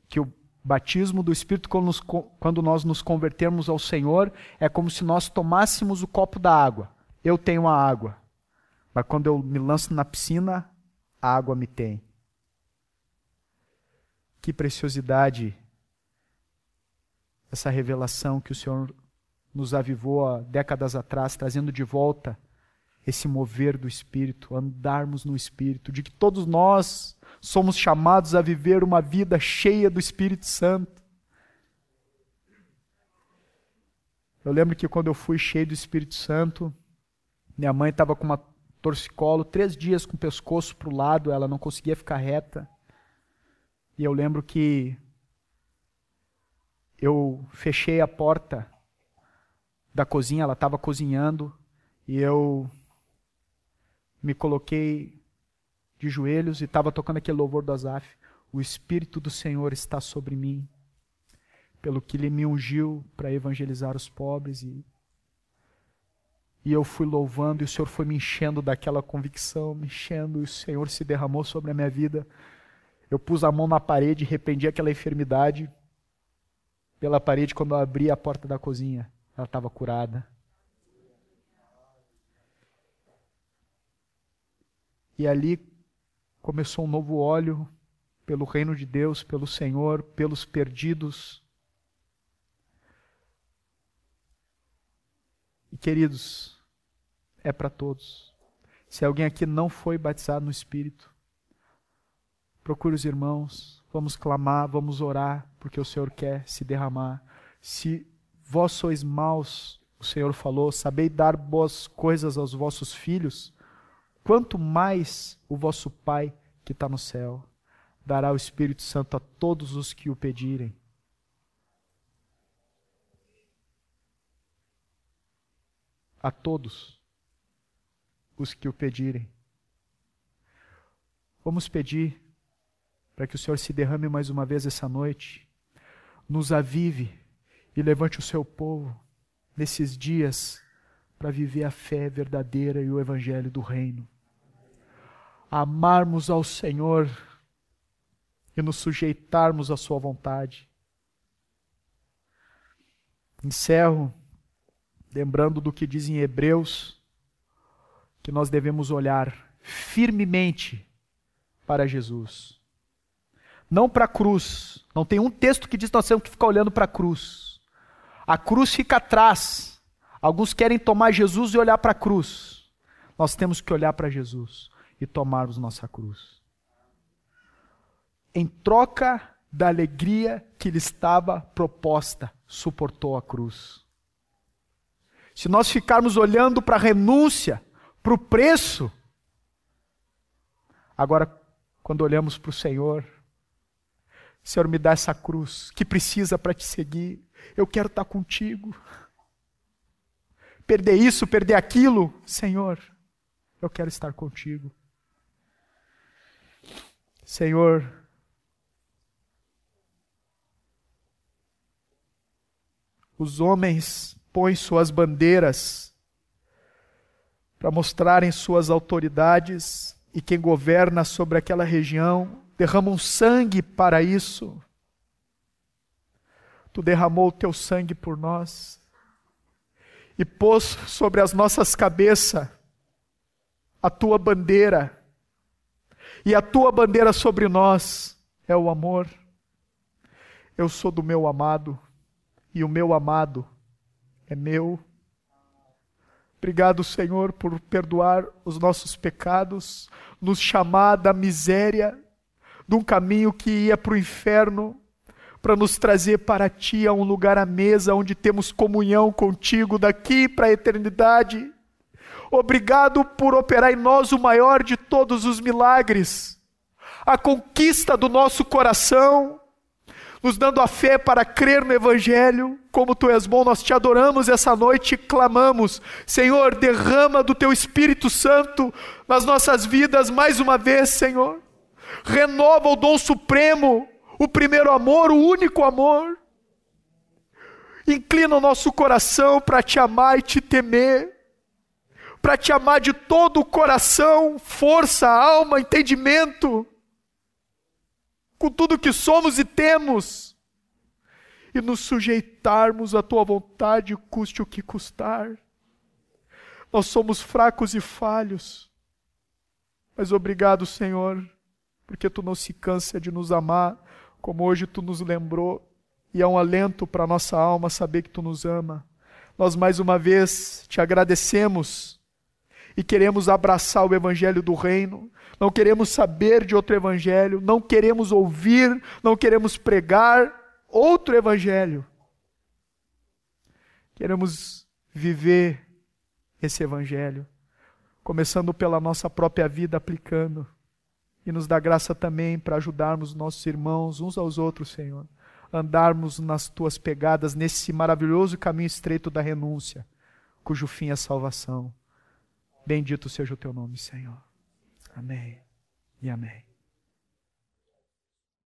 que o batismo do Espírito quando, nos, quando nós nos convertermos ao Senhor é como se nós tomássemos o copo da água. Eu tenho a água, mas quando eu me lanço na piscina, a água me tem. Que preciosidade essa revelação que o Senhor nos avivou há décadas atrás, trazendo de volta esse mover do Espírito, andarmos no Espírito, de que todos nós somos chamados a viver uma vida cheia do Espírito Santo. Eu lembro que quando eu fui cheio do Espírito Santo, minha mãe estava com uma torcicolo, três dias com o pescoço para o lado, ela não conseguia ficar reta. E eu lembro que eu fechei a porta da cozinha, ela estava cozinhando, e eu me coloquei de joelhos e estava tocando aquele louvor do Azaf. O Espírito do Senhor está sobre mim, pelo que Ele me ungiu para evangelizar os pobres. E, e eu fui louvando, e o Senhor foi me enchendo daquela convicção, me enchendo, e o Senhor se derramou sobre a minha vida. Eu pus a mão na parede repreendi aquela enfermidade pela parede quando eu abri a porta da cozinha. Ela estava curada. E ali começou um novo óleo pelo reino de Deus, pelo Senhor, pelos perdidos. E queridos, é para todos. Se alguém aqui não foi batizado no Espírito, Procure os irmãos, vamos clamar, vamos orar, porque o Senhor quer se derramar. Se vós sois maus, o Senhor falou, sabei dar boas coisas aos vossos filhos, quanto mais o vosso Pai que está no céu dará o Espírito Santo a todos os que o pedirem. A todos os que o pedirem. Vamos pedir para que o Senhor se derrame mais uma vez essa noite, nos avive e levante o seu povo nesses dias para viver a fé verdadeira e o evangelho do reino. Amarmos ao Senhor e nos sujeitarmos à sua vontade. Encerro lembrando do que diz em Hebreus, que nós devemos olhar firmemente para Jesus não para a cruz. Não tem um texto que diz que nós temos que ficar olhando para a cruz. A cruz fica atrás. Alguns querem tomar Jesus e olhar para a cruz. Nós temos que olhar para Jesus e tomarmos nossa cruz. Em troca da alegria que lhe estava proposta, suportou a cruz. Se nós ficarmos olhando para a renúncia, para o preço, agora, quando olhamos para o Senhor, Senhor, me dá essa cruz que precisa para te seguir. Eu quero estar contigo. Perder isso, perder aquilo, Senhor, eu quero estar contigo. Senhor, os homens põem suas bandeiras para mostrarem suas autoridades e quem governa sobre aquela região derramam sangue para isso. Tu derramou o teu sangue por nós e pôs sobre as nossas cabeças a tua bandeira. E a tua bandeira sobre nós é o amor. Eu sou do meu amado e o meu amado é meu. Obrigado, Senhor, por perdoar os nossos pecados, nos chamar da miséria, de um caminho que ia para o inferno, para nos trazer para ti a um lugar à mesa onde temos comunhão contigo daqui para a eternidade. Obrigado por operar em nós o maior de todos os milagres, a conquista do nosso coração, nos dando a fé para crer no Evangelho. Como tu és bom, nós te adoramos essa noite e clamamos: Senhor, derrama do teu Espírito Santo nas nossas vidas mais uma vez, Senhor. Renova o dom supremo o primeiro amor, o único amor. Inclina o nosso coração para te amar e te temer, para te amar de todo o coração, força, alma, entendimento, com tudo que somos e temos, e nos sujeitarmos à tua vontade, custe o que custar. Nós somos fracos e falhos, mas obrigado, Senhor, porque tu não se cansa de nos amar como hoje tu nos lembrou, e é um alento para nossa alma saber que tu nos ama. Nós mais uma vez te agradecemos e queremos abraçar o evangelho do reino. Não queremos saber de outro evangelho, não queremos ouvir, não queremos pregar outro evangelho. Queremos viver esse evangelho, começando pela nossa própria vida aplicando e nos dá graça também para ajudarmos nossos irmãos uns aos outros, Senhor. Andarmos nas tuas pegadas nesse maravilhoso caminho estreito da renúncia, cujo fim é salvação. Bendito seja o teu nome, Senhor. Amém e amém.